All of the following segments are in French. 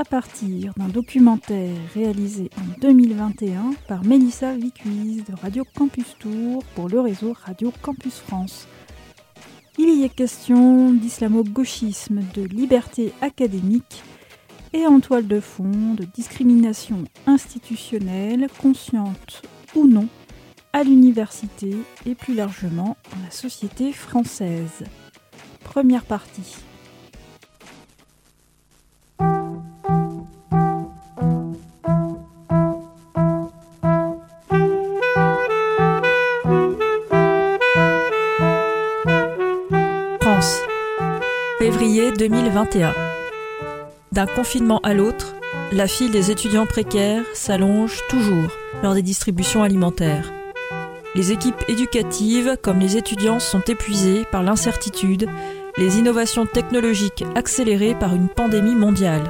à partir d'un documentaire réalisé en 2021 par Mélissa Vicuise de Radio Campus Tour pour le réseau Radio Campus France. Il y est question d'islamo-gauchisme, de liberté académique et en toile de fond de discrimination institutionnelle, consciente ou non, à l'université et plus largement dans la société française. Première partie. 2021. D'un confinement à l'autre, la file des étudiants précaires s'allonge toujours lors des distributions alimentaires. Les équipes éducatives comme les étudiants sont épuisées par l'incertitude, les innovations technologiques accélérées par une pandémie mondiale.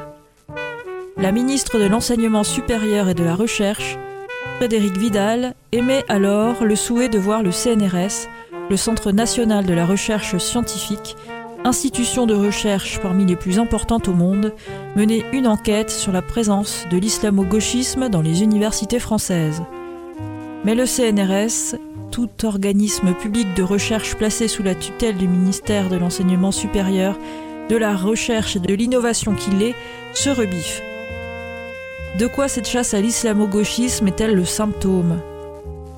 La ministre de l'Enseignement supérieur et de la Recherche, Frédéric Vidal, émet alors le souhait de voir le CNRS, le Centre national de la recherche scientifique, institution de recherche parmi les plus importantes au monde, mener une enquête sur la présence de l'islamo-gauchisme dans les universités françaises. Mais le CNRS, tout organisme public de recherche placé sous la tutelle du ministère de l'Enseignement supérieur, de la recherche et de l'innovation qu'il est, se rebiffe. De quoi cette chasse à l'islamo-gauchisme est-elle le symptôme?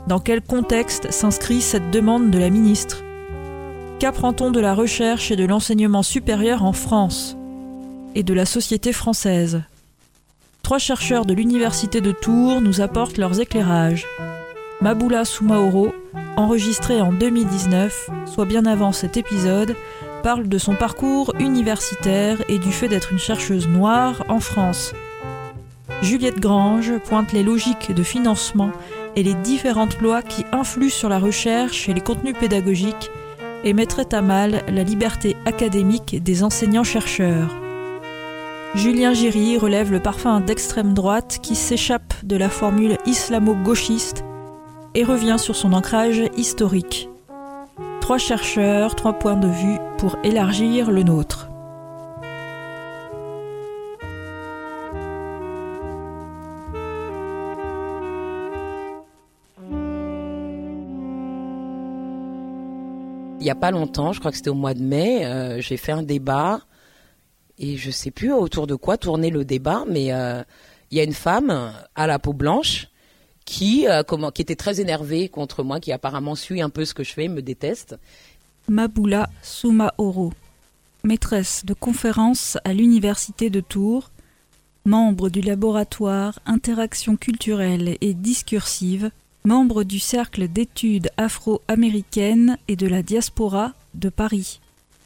Dans quel contexte s'inscrit cette demande de la ministre? Qu'apprend-on de la recherche et de l'enseignement supérieur en France et de la société française? Trois chercheurs de l'Université de Tours nous apportent leurs éclairages. Maboula Soumaoro, enregistré en 2019, soit bien avant cet épisode, parle de son parcours universitaire et du fait d'être une chercheuse noire en France. Juliette Grange pointe les logiques de financement et les différentes lois qui influent sur la recherche et les contenus pédagogiques et mettraient à mal la liberté académique des enseignants-chercheurs. Julien Giry relève le parfum d'extrême droite qui s'échappe de la formule islamo-gauchiste et revient sur son ancrage historique. Trois chercheurs, trois points de vue pour élargir le nôtre. Il n'y a pas longtemps, je crois que c'était au mois de mai, euh, j'ai fait un débat et je sais plus autour de quoi tourner le débat, mais euh, il y a une femme à la peau blanche qui, euh, qui était très énervée contre moi, qui apparemment suit un peu ce que je fais, me déteste. Maboula Soumaoro, maîtresse de conférences à l'Université de Tours, membre du laboratoire Interaction culturelle et discursive, membre du Cercle d'études afro-américaines et de la diaspora de Paris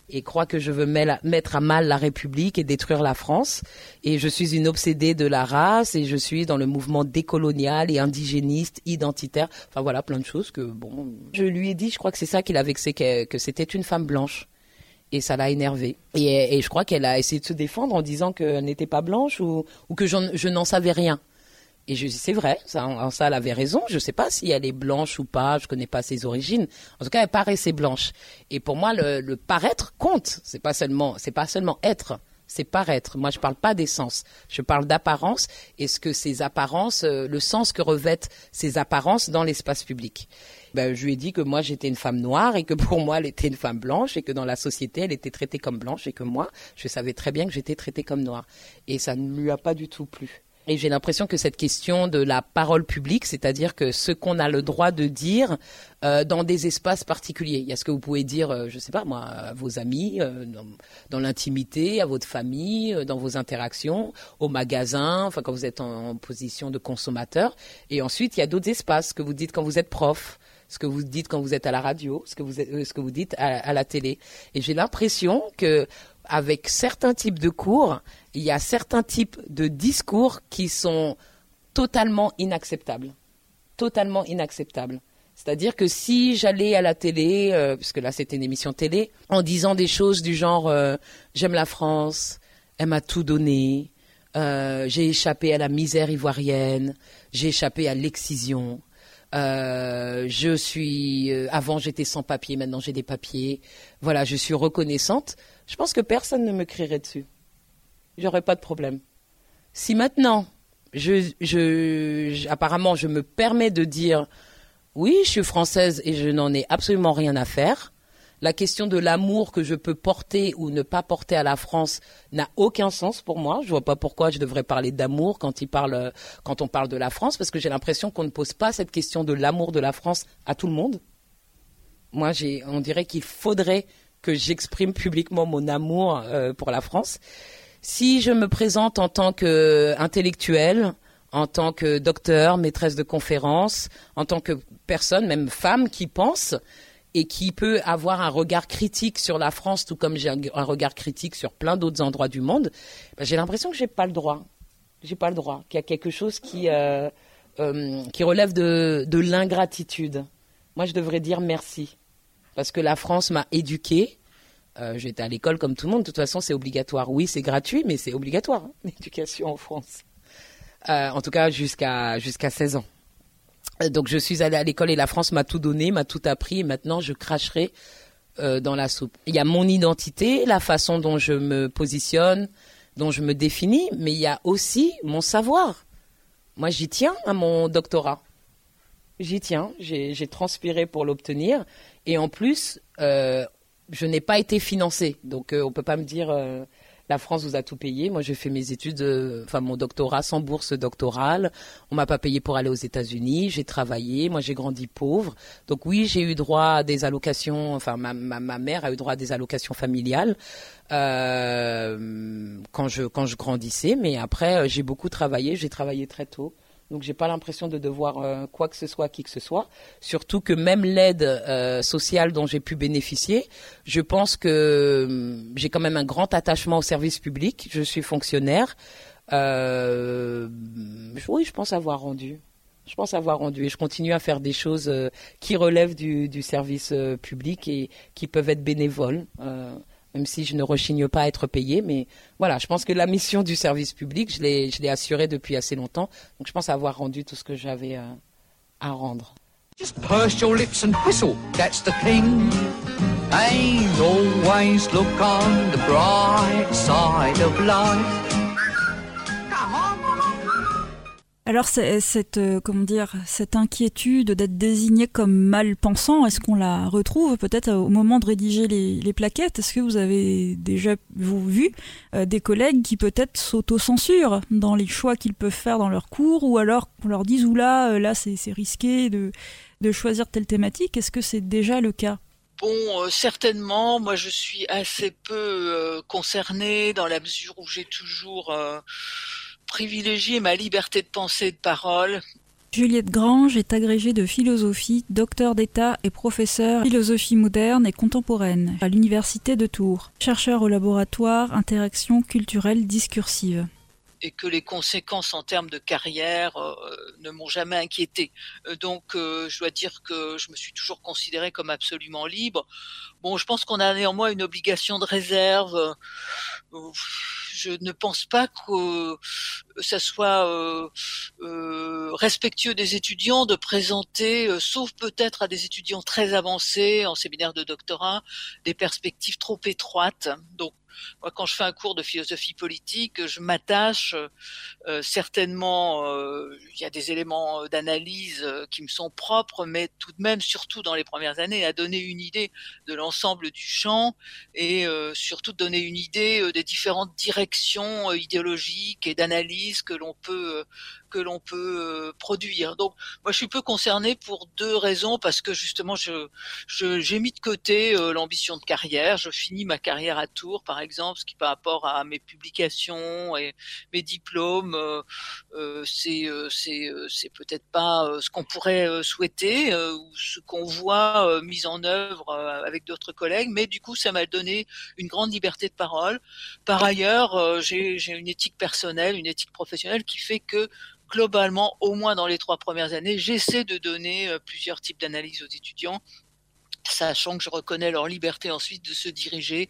et croit que je veux mettre à mal la République et détruire la France. Et je suis une obsédée de la race et je suis dans le mouvement décolonial et indigéniste, identitaire. Enfin voilà, plein de choses que, bon, je lui ai dit, je crois que c'est ça qu'il a vexé, que, c'était une femme blanche. Et ça l'a énervée. Et, je crois qu'elle a essayé de se défendre en disant qu'elle n'était pas blanche ou que je n'en savais rien. Et je dis c'est vrai, ça, en ça elle avait raison. Je sais pas si elle est blanche ou pas, je connais pas ses origines. En tout cas, elle paraissait blanche. Et pour moi, le, le paraître compte. C'est pas seulement, c'est pas seulement être, c'est paraître. Moi, je parle pas d'essence, je parle d'apparence. Et ce que ces apparences, euh, le sens que revêtent ces apparences dans l'espace public. Ben, je lui ai dit que moi j'étais une femme noire et que pour moi elle était une femme blanche et que dans la société elle était traitée comme blanche et que moi je savais très bien que j'étais traitée comme noire. Et ça ne lui a pas du tout plu. Et j'ai l'impression que cette question de la parole publique, c'est-à-dire que ce qu'on a le droit de dire euh, dans des espaces particuliers, il y a ce que vous pouvez dire, euh, je sais pas moi, à vos amis, euh, dans, l'intimité, à votre famille, euh, dans vos interactions, au magasin, enfin quand vous êtes en, position de consommateur. Et ensuite, il y a d'autres espaces que vous dites quand vous êtes prof ce que vous dites quand vous êtes à la radio, ce que vous, ce que vous dites à la télé. Et j'ai l'impression que avec certains types de cours, il y a certains types de discours qui sont totalement inacceptables. Totalement inacceptables. C'est-à-dire que si j'allais à la télé, euh, puisque là c'était une émission télé, en disant des choses du genre euh, j'aime la France, elle m'a tout donné, euh, j'ai échappé à la misère ivoirienne, j'ai échappé à l'excision, je suis avant j'étais sans papier, maintenant j'ai des papiers, voilà, je suis reconnaissante. Je pense que personne ne me crierait dessus. J'aurais pas de problème. Si maintenant apparemment je me permets de dire oui, je suis française et je n'en ai absolument rien à faire. La question de l'amour que je peux porter ou ne pas porter à la France n'a aucun sens pour moi. Je vois pas pourquoi je devrais parler d'amour quand, quand on parle de la France, parce que j'ai l'impression qu'on ne pose pas cette question de l'amour de la France à tout le monde. Moi, on dirait qu'il faudrait que j'exprime publiquement mon amour euh, pour la France. Si je me présente en tant qu'intellectuelle, en tant que docteur, maîtresse de conférence, en tant que personne, même femme, qui pense et qui peut avoir un regard critique sur la France, tout comme j'ai un regard critique sur plein d'autres endroits du monde, ben, j'ai l'impression que j'ai pas le droit. J'ai pas le droit. Qu'il y a quelque chose qui euh, euh, relève de l'ingratitude. Moi, je devrais dire merci parce que la France m'a éduquée. Euh, J'étais à l'école comme tout le monde. De toute façon, c'est obligatoire. Oui, c'est gratuit, mais c'est obligatoire hein, l'éducation en France. Euh, en tout cas jusqu'à jusqu'à 16 ans. Euh, donc je suis allée à l'école et la France m'a tout donné, m'a tout appris et maintenant je cracherai dans la soupe. Il y a mon identité, la façon dont je me positionne, dont je me définis, mais il y a aussi mon savoir. Moi j'y tiens à mon doctorat. J'y tiens, j'ai transpiré pour l'obtenir et en plus je n'ai pas été financée, donc on peut pas me dire la France vous a tout payé. Moi, j'ai fait mes études, euh, enfin mon doctorat sans bourse doctorale. On m'a pas payé pour aller aux États-Unis. J'ai travaillé. Moi, j'ai grandi pauvre. Donc oui, j'ai eu droit à des allocations. Enfin, ma, ma, mère a eu droit à des allocations familiales euh, quand je quand je grandissais. Mais après, euh, j'ai beaucoup travaillé. J'ai travaillé très tôt. Donc j'ai pas l'impression de devoir euh, quoi que ce soit qui que ce soit. Surtout que même l'aide euh, sociale dont j'ai pu bénéficier, je pense que hum, j'ai quand même un grand attachement au service public. Je suis fonctionnaire. Euh, oui, je pense avoir rendu. Je pense avoir rendu et je continue à faire des choses qui relèvent du service public et qui peuvent être bénévoles même si je ne rechigne pas à être payé. Mais voilà, je pense que la mission du service public, je l'ai, assurée depuis assez longtemps. Donc je pense avoir rendu tout ce que j'avais euh, à rendre. Just purse your lips and whistle, that's the thing. And always look on the bright side of life. Alors cette euh, comment dire cette inquiétude d'être désigné comme mal pensant, est-ce qu'on la retrouve peut-être au moment de rédiger les, plaquettes? Est-ce que vous avez déjà vu euh, des collègues qui peut-être s'auto-censurent dans les choix qu'ils peuvent faire dans leurs cours, ou alors qu'on leur dise ou là euh, là c'est risqué de de choisir telle thématique? Est-ce que c'est déjà le cas? Bon, certainement. Moi, je suis assez peu concernée dans la mesure où j'ai toujours privilégier ma liberté de pensée et de parole. Juliette Grange est agrégée de philosophie, docteur d'État et professeur philosophie moderne et contemporaine à l'Université de Tours, chercheur au laboratoire Interaction culturelle discursive et que les conséquences en termes de carrière euh, ne m'ont jamais inquiété. Euh, donc, euh, je dois dire que je me suis toujours considérée comme absolument libre. Bon, je pense qu'on a néanmoins une obligation de réserve je ne pense pas que ça soit euh, euh, respectueux des étudiants de présenter, euh, sauf peut-être à des étudiants très avancés en séminaire de doctorat, des perspectives trop étroites. Donc moi, quand je fais un cours de philosophie politique, je m'attache euh, certainement. Euh, il y a des éléments d'analyse euh, qui me sont propres, mais tout de même, surtout dans les premières années, à donner une idée de l'ensemble du champ et surtout donner une idée des différentes directions idéologiques et d'analyse que l'on peut que l'on peut euh, produire. Donc moi je suis peu concerné pour deux raisons parce que justement je j'ai mis de côté euh, l'ambition de carrière. Je finis ma carrière à Tours par exemple, ce qui par rapport à mes publications et mes diplômes, euh, euh, c'est c'est c'est peut-être pas ce qu'on pourrait souhaiter ou ce qu'on voit mis en œuvre avec d'autres collègues, mais du coup, ça m'a donné une grande liberté de parole. Par ailleurs, j'ai j'ai une éthique personnelle, une éthique professionnelle qui fait que globalement, au moins dans les trois premières années, j'essaie de donner plusieurs types d'analyses aux étudiants sachant que je reconnais leur liberté ensuite de se diriger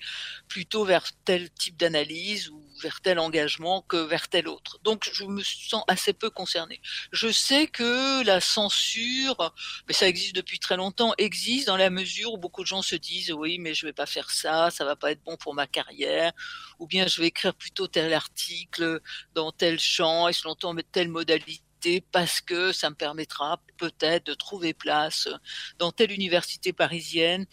plutôt vers tel type d'analyse ou vers tel engagement que vers tel autre. Donc je me sens assez peu concerné. Je sais que la censure, mais ça existe depuis très longtemps, existe dans la mesure où beaucoup de gens se disent oui mais je vais pas faire ça, ça va pas être bon pour ma carrière, ou bien je vais écrire plutôt tel article dans tel champ et selon telle modalité parce que ça me permettra peut-être de trouver place dans telle université parisienne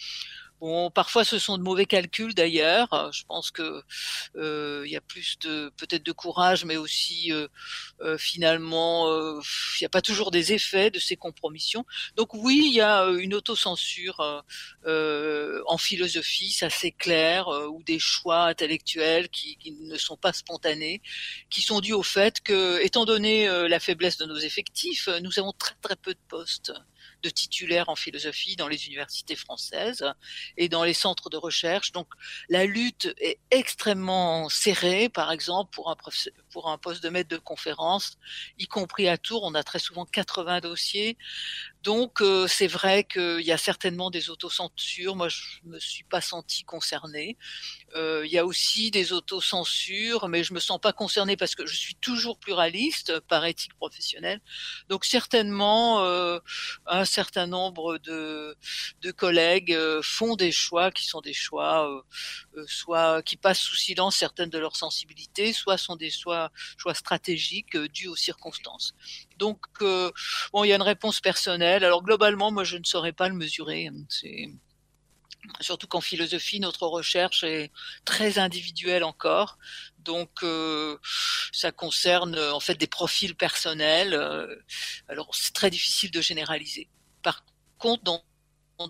Bon, parfois ce sont de mauvais calculs d'ailleurs. Euh, je pense que euh, il y a plus de peut-être de courage, mais aussi euh, finalement il n'y a pas toujours des effets de ces compromissions. Donc oui, il y a une autocensure en philosophie, ça c'est clair, ou des choix intellectuels qui, qui, ne sont pas spontanés, qui sont dus au fait que, étant donné la faiblesse de nos effectifs, nous avons très très peu de postes de titulaires en philosophie dans les universités françaises et dans les centres de recherche. Donc la lutte est extrêmement serrée, par exemple pour un, pour un poste de maître de conférence, y compris à Tours, on a très souvent 80 dossiers. Donc euh, c'est vrai qu'il y a certainement des autocensures. Moi, je me suis pas senti concernée. Euh, il y a aussi des autocensures, mais je me sens pas concernée parce que je suis toujours pluraliste par éthique professionnelle. Donc certainement, euh, un certain nombre de, de collègues font des choix qui sont des choix, soit qui passent sous silence certaines de leurs sensibilités, soit sont des choix, choix stratégiques dus aux circonstances. Donc, bon, il y a une réponse personnelle alors globalement, moi, je ne saurais pas le mesurer. Surtout qu'en philosophie, notre recherche est très individuelle encore. Donc, euh, ça concerne en fait des profils personnels. Euh, alors, c'est très difficile de généraliser. Par contre, dans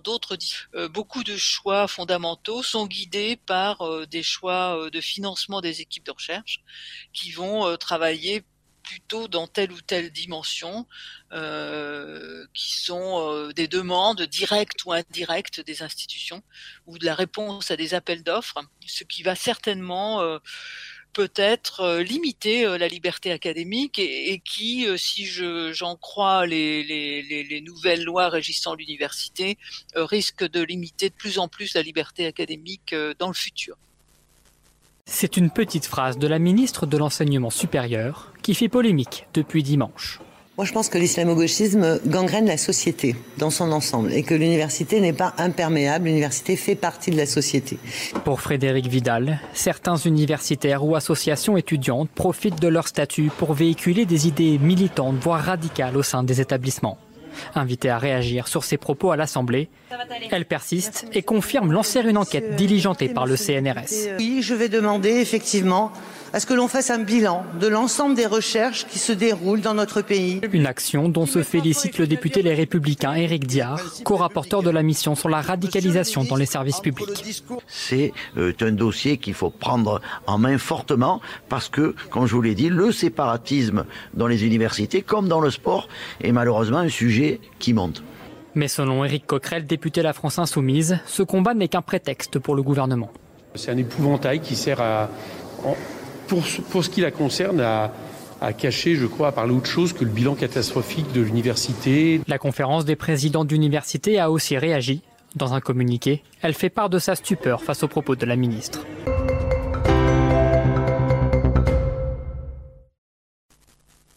d'autres euh, beaucoup de choix fondamentaux sont guidés par des choix de financement des équipes de recherche qui vont travailler plutôt dans telle ou telle dimension, euh, qui sont euh, des demandes directes ou indirectes des institutions, ou de la réponse à des appels d'offres, ce qui va certainement euh, peut-être limiter la liberté académique et, qui, si j'en crois les, les, nouvelles lois régissant l'université, risque de limiter de plus en plus la liberté académique dans le futur. C'est une petite phrase de la ministre de l'Enseignement supérieur qui fait polémique depuis dimanche. Moi, je pense que l'islamo-gauchisme gangrène la société dans son ensemble et que l'université n'est pas imperméable. L'université fait partie de la société. Pour Frédéric Vidal, certains universitaires ou associations étudiantes profitent de leur statut pour véhiculer des idées militantes, voire radicales au sein des établissements. Invitée à réagir sur ses propos à l'Assemblée, elle persiste et confirme lancer une enquête diligentée par le CNRS. Oui, je vais demander effectivement à ce que l'on fasse un bilan de l'ensemble des recherches qui se déroulent dans notre pays. Une action dont se félicite le député Les Républicains Éric Diard, co-rapporteur de la mission sur la radicalisation dans les services publics. C'est euh, un dossier qu'il faut prendre en main fortement parce que, comme je vous l'ai dit, le séparatisme dans les universités comme dans le sport est malheureusement un sujet qui monte. Mais selon Éric Coquerel, député La France Insoumise, ce combat n'est qu'un prétexte pour le gouvernement. C'est un épouvantail qui sert à, pour, ce qui la concerne, à, cacher, je crois, à parler autre chose que le bilan catastrophique de l'université. La conférence des présidents d'université a aussi réagi. Dans un communiqué, elle fait part de sa stupeur face aux propos de la ministre.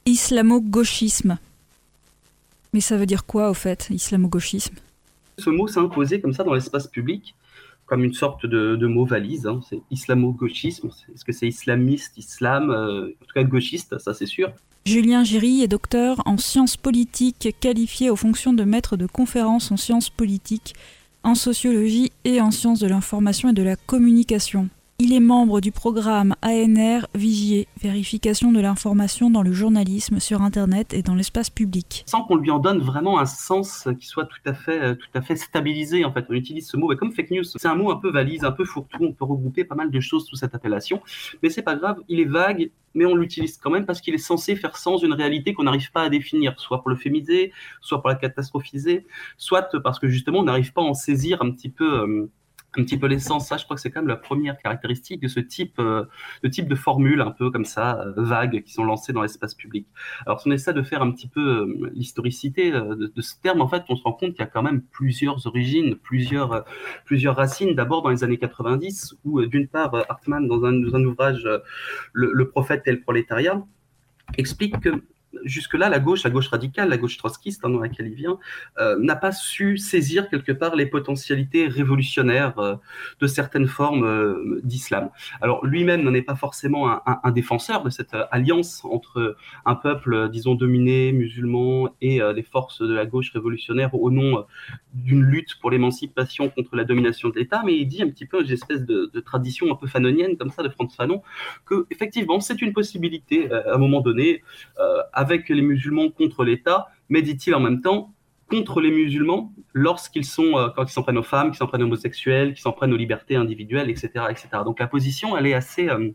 Islamo-gauchisme. Mais ça veut dire quoi au fait, islamo-gauchisme? Ce mot s'est imposé comme ça dans l'espace public comme une sorte de, mot valise. Hein. C'est islamo-gauchisme. Est-ce que c'est islamiste, islam euh, En tout cas, gauchiste, ça c'est sûr. Julien Giry est docteur en sciences politiques, qualifié aux fonctions de maître de conférences en sciences politiques, en sociologie et en sciences de l'information et de la communication. Il est membre du programme ANR Vigier, vérification de l'information dans le journalisme sur Internet et dans l'espace public. Sans qu'on lui en donne vraiment un sens qui soit tout à fait, tout à fait stabilisé, en fait. On utilise ce mot, et comme fake news, c'est un mot un peu valise, un peu fourre-tout, on peut regrouper pas mal de choses sous cette appellation, mais c'est pas grave, il est vague, mais on l'utilise quand même parce qu'il est censé faire sens d'une réalité qu'on n'arrive pas à définir, soit pour le fémiser, soit pour la catastrophiser, soit parce que justement on n'arrive pas à en saisir un petit peu. Euh, un petit peu l'essence. Ça, je crois que c'est quand même la première caractéristique de ce type, euh, de type de formule un peu comme ça, euh, vagues, qui sont lancées dans l'espace public. Alors, si on essaie de faire un petit peu euh, l'historicité de, ce terme, en fait, on se rend compte qu'il y a quand même plusieurs origines, plusieurs, plusieurs racines. D'abord dans les années 90, où d'une part, Hartmann, dans un, dans un ouvrage, le, le prophète et le prolétariat, explique que jusque-là, la gauche, la gauche radicale, la gauche trotskiste hein, dans laquelle il vient, euh, n'a pas su saisir quelque part les potentialités révolutionnaires euh, de certaines formes euh, d'islam. Alors lui-même n'en est pas forcément un, défenseur de cette alliance entre un peuple, disons, dominé, musulman, et les forces de la gauche révolutionnaire au nom d'une lutte pour l'émancipation contre la domination de l'État, mais il dit un petit peu une espèce de, de, tradition un peu fanonienne comme ça de Franz Fanon, que effectivement c'est une possibilité à un moment donné avec les musulmans contre l'État, mais dit-il en même temps contre les musulmans lorsqu'ils sont, euh, quand ils s'en prennent aux femmes, qu'ils s'en prennent aux homosexuels, qu'ils s'en prennent aux libertés individuelles, etc., etc. Donc la position, elle est assez, euh,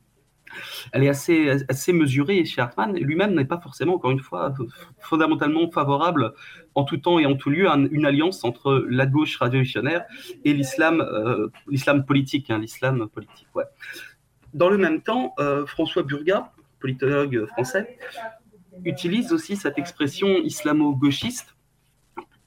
elle est assez, mesurée chez Hartmann. Lui-même n'est pas forcément, encore une fois, fondamentalement favorable en tout temps et en tout lieu à une alliance entre la gauche révolutionnaire et l'islam, euh, politique, hein, l'islam. Dans le même temps, François Burga, politologue français, utilise aussi cette expression islamo-gauchiste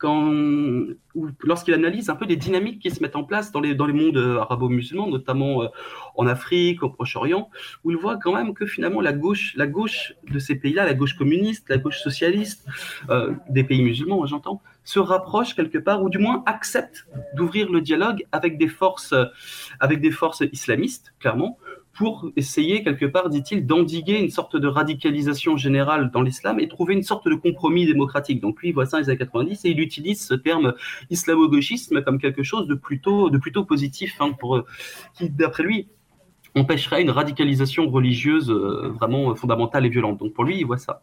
lorsqu'il analyse un peu les dynamiques qui se mettent en place dans les, dans les mondes euh, arabo-musulmans, notamment euh, en Afrique, au Proche-Orient, où il voit quand même que finalement la gauche, la gauche de ces pays-là, la gauche communiste, la gauche socialiste, euh, des pays musulmans, hein, j'entends, se rapproche quelque part, ou du moins accepte d'ouvrir le dialogue avec des forces, avec des forces islamistes, clairement, pour essayer quelque part, dit-il, d'endiguer une sorte de radicalisation générale dans l'islam et trouver une sorte de compromis démocratique. Donc lui, il voit ça dans les années 90 et il utilise ce terme islamo-gauchisme comme quelque chose de plutôt, de plutôt positif, hein, pour, qui, d'après lui, empêcherait une radicalisation religieuse euh, vraiment fondamentale et violente. Donc pour lui, il voit ça.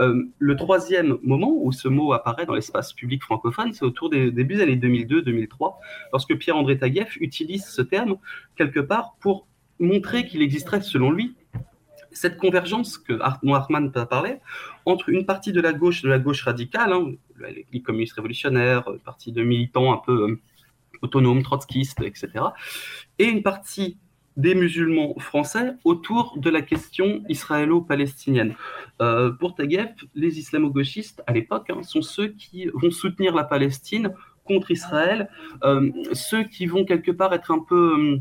Euh, le troisième moment où ce mot apparaît dans l'espace public francophone, c'est autour des débuts des années 2002-2003, lorsque Pierre-André Taguieff utilise ce terme quelque part pour montrer qu'il existerait, selon lui, cette convergence que dont Hartmann parlait entre une partie de la gauche, de la gauche radicale, hein, les communistes révolutionnaires, euh, partie de militants un peu euh, autonomes, trotskistes, etc., et une partie des musulmans français autour de la question israélo-palestinienne. Euh, pour Taguieff, les islamo-gauchistes, à l'époque, hein, sont ceux qui vont soutenir la Palestine contre Israël, ceux qui vont quelque part être un peu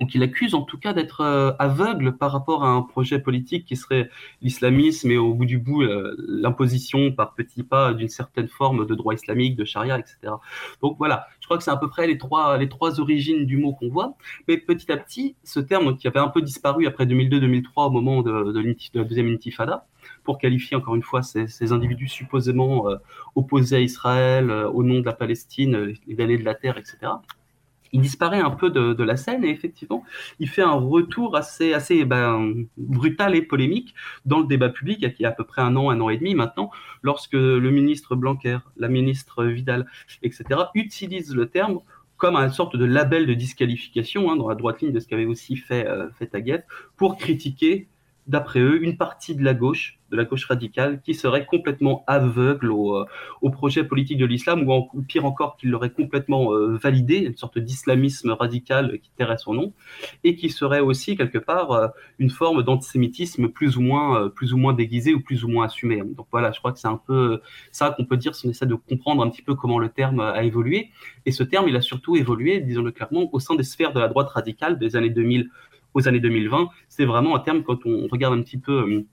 donc il accuse en tout cas d'être euh, aveugle par rapport à un projet politique qui serait l'islamisme et au bout du bout euh, l'imposition par petits pas d'une certaine forme de droit islamique, de charia, etc. Donc voilà, je crois que c'est à peu près les trois, les trois origines du mot qu'on voit. Mais petit à petit, ce terme qui avait un peu disparu après 2002-2003 au moment de, de, la deuxième intifada, pour qualifier encore une fois ces, individus supposément euh, opposés à Israël au nom de la Palestine, les, les damnés de la terre, etc il disparaît un peu de, la scène et effectivement, il fait un retour assez, assez ben, brutal et polémique dans le débat public il y a à peu près un an, un an et demi maintenant, lorsque le ministre Blanquer, la ministre Vidal, etc., utilisent le terme comme une sorte de label de disqualification, hein, dans la droite ligne de ce qu'avait aussi fait, euh, fait pour critiquer d'après eux, une partie de la gauche, de la gauche radicale, qui serait complètement aveugle au, euh, projet politique de l'islam, ou, pire encore, qui l'aurait complètement euh, validé, une sorte d'islamisme radical qui tairait son nom, et qui serait aussi quelque part euh, une forme d'antisémitisme plus ou moins, plus ou moins déguisé ou plus ou moins assumé. Donc voilà, je crois que c'est un peu ça qu'on peut dire si on essaie de comprendre un petit peu comment le terme a évolué. Et ce terme, il a surtout évolué, disons-le clairement, au sein des sphères de la droite radicale des années 2000 aux années 2020. C'est vraiment un terme, quand on regarde un petit peu euh,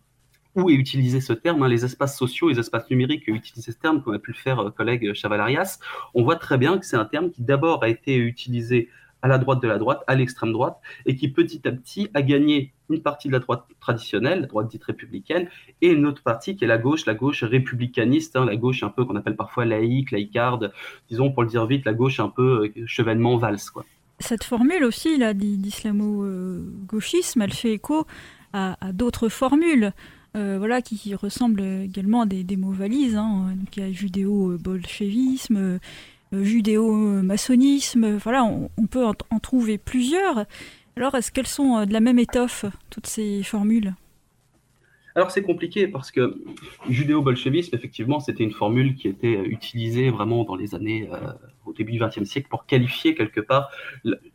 où est utilisé ce terme, hein, les espaces sociaux, les espaces numériques utilisent ce terme, comme a pu le faire euh, collègue Chavalarias, on voit très bien que c'est un terme qui d'abord a été utilisé à la droite de la droite, à l'extrême droite, et qui petit à petit a gagné une partie de la droite traditionnelle, la droite dite républicaine, et une autre partie qui est la gauche, la gauche républicaniste, hein, la gauche un peu qu'on appelle parfois laïque, laïcarde, disons pour le dire vite, la gauche un peu euh, valse. Quoi. Cette formule aussi là d'islamo-gauchisme, elle fait écho à, d'autres formules. Euh, voilà, qui ressemblent également à des, mots valises. Hein. Il y a judéo-bolchevisme, euh, judéo-maçonnisme. Voilà, on, peut en, trouver plusieurs. Alors, est-ce qu'elles sont euh, de la même étoffe, toutes ces formules? Alors c'est compliqué parce que judéo-bolchevisme, effectivement, c'était une formule qui était utilisée vraiment dans les années au début du XXe siècle pour qualifier quelque part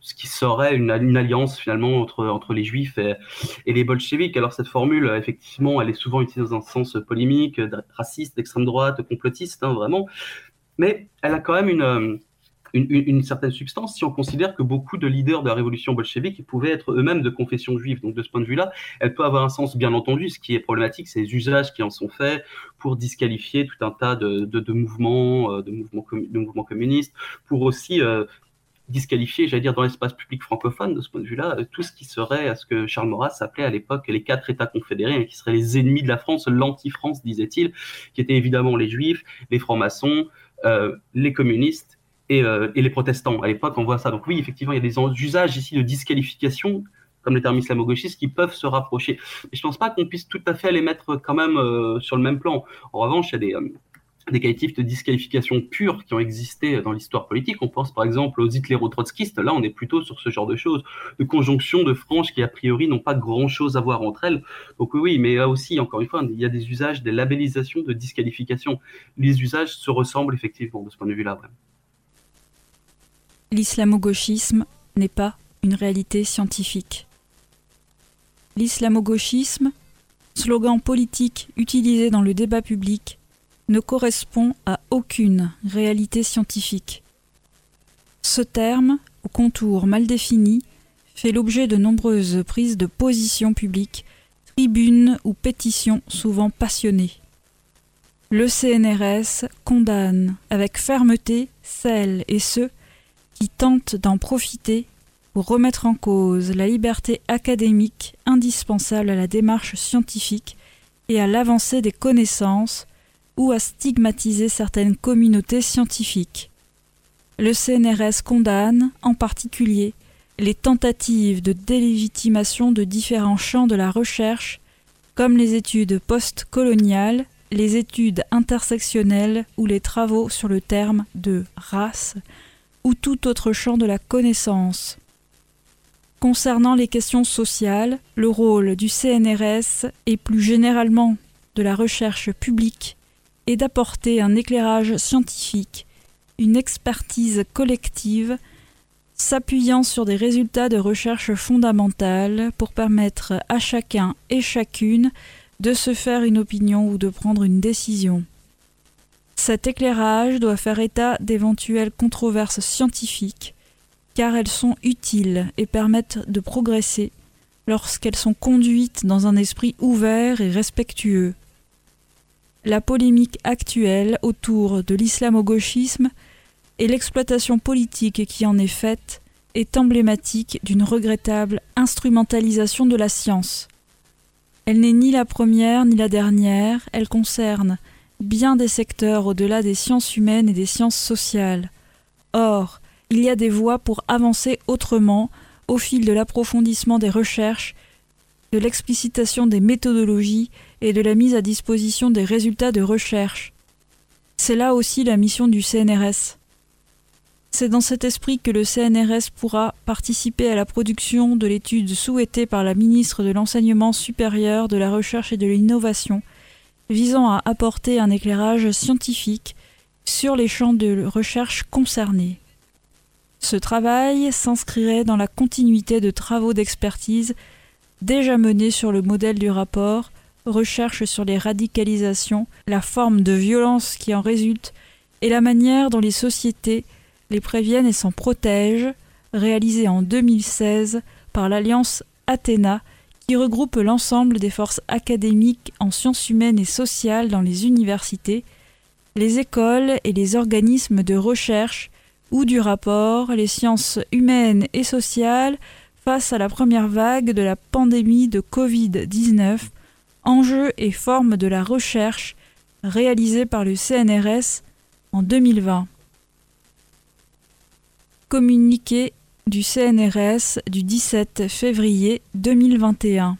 ce qui serait une, alliance finalement entre, entre les juifs et, les bolcheviks. Alors cette formule, effectivement, elle est souvent utilisée dans un sens polémique, raciste, d'extrême droite, complotiste, hein, vraiment, mais elle a quand même une une, certaine substance si on considère que beaucoup de leaders de la révolution bolchevique pouvaient être eux-mêmes de confession juive. Donc de ce point de vue-là, elle peut avoir un sens, bien entendu. Ce qui est problématique, c'est les usages qui en sont faits pour disqualifier tout un tas de, de, mouvements, de mouvements, euh, de mouvements communistes, pour aussi euh, disqualifier, j'allais dire, dans l'espace public francophone, de ce point de vue-là, euh, tout ce qui serait à ce que Charles Maurras appelait à l'époque les quatre États confédérés, hein, qui seraient les ennemis de la France, l'anti-France, disait-il, qui étaient évidemment les juifs, les francs-maçons, les communistes euh, et, les protestants. À l'époque, on voit ça. Donc oui, effectivement, il y a des usages ici de disqualification, comme les termes islamo-gauchistes, qui peuvent se rapprocher. Mais je ne pense pas qu'on puisse tout à fait les mettre quand même euh, sur le même plan. En revanche, il y a des, euh, qualitifs de disqualification pure qui ont existé dans l'histoire politique. On pense par exemple aux hitléro-trotskistes. Là, on est plutôt sur ce genre de choses, de conjonctions de franges qui, a priori, n'ont pas grand-chose à voir entre elles. Donc oui, mais là aussi, encore une fois, il y a des usages, des labellisations de disqualification. Les usages se ressemblent effectivement de ce point de vue-là l'islamo-gauchisme n'est pas une réalité scientifique. L'islamo-gauchisme, slogan politique utilisé dans le débat public, ne correspond à aucune réalité scientifique. Ce terme, au contour mal défini, fait l'objet de nombreuses prises de position publiques, tribunes ou pétitions souvent passionnées. Le CNRS condamne avec fermeté celles et ceux qui tentent d'en profiter pour remettre en cause la liberté académique indispensable à la démarche scientifique et à l'avancée des connaissances ou à stigmatiser certaines communautés scientifiques. Le CNRS condamne, en particulier, les tentatives de délégitimation de différents champs de la recherche, comme les études post-coloniales, les études intersectionnelles ou les travaux sur le terme de race, ou tout autre champ de la connaissance. Concernant les questions sociales, le rôle du CNRS et plus généralement de la recherche publique est d'apporter un éclairage scientifique, une expertise collective, s'appuyant sur des résultats de recherche fondamentale pour permettre à chacun et chacune de se faire une opinion ou de prendre une décision. Cet éclairage doit faire état d'éventuelles controverses scientifiques, car elles sont utiles et permettent de progresser lorsqu'elles sont conduites dans un esprit ouvert et respectueux. La polémique actuelle autour de l'islamo-gauchisme et l'exploitation politique qui en est faite est emblématique d'une regrettable instrumentalisation de la science. Elle n'est ni la première ni la dernière, elle concerne bien des secteurs au-delà des sciences humaines et des sciences sociales. Or, il y a des voies pour avancer autrement au fil de l'approfondissement des recherches, de l'explicitation des méthodologies et de la mise à disposition des résultats de recherche. C'est là aussi la mission du CNRS. C'est dans cet esprit que le CNRS pourra participer à la production de l'étude souhaitée par la ministre de l'Enseignement supérieur, de la Recherche et de l'Innovation, visant à apporter un éclairage scientifique sur les champs de recherche concernés. Ce travail s'inscrirait dans la continuité de travaux d'expertise déjà menés sur le modèle du rapport Recherche sur les radicalisations, la forme de violence qui en résulte et la manière dont les sociétés les préviennent et s'en protègent, réalisé en 2016 par l'Alliance Athéna qui regroupe l'ensemble des forces académiques en sciences humaines et sociales dans les universités, les écoles et les organismes de recherche ou du rapport les sciences humaines et sociales face à la première vague de la pandémie de Covid-19, enjeux et formes de la recherche réalisée par le CNRS en 2020. Communiqué du CNRS du 17 février 2021.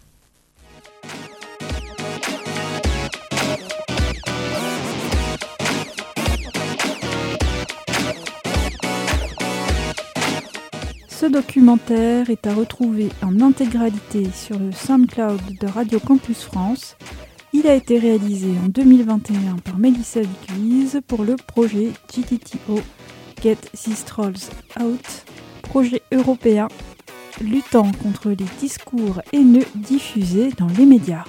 Ce documentaire est à retrouver en intégralité sur le SoundCloud de Radio Campus France. Il a été réalisé en 2021 par Melissa Vicuise pour le projet GTTO Get These Trolls Out, projet européen luttant contre les discours haineux diffusés dans les médias.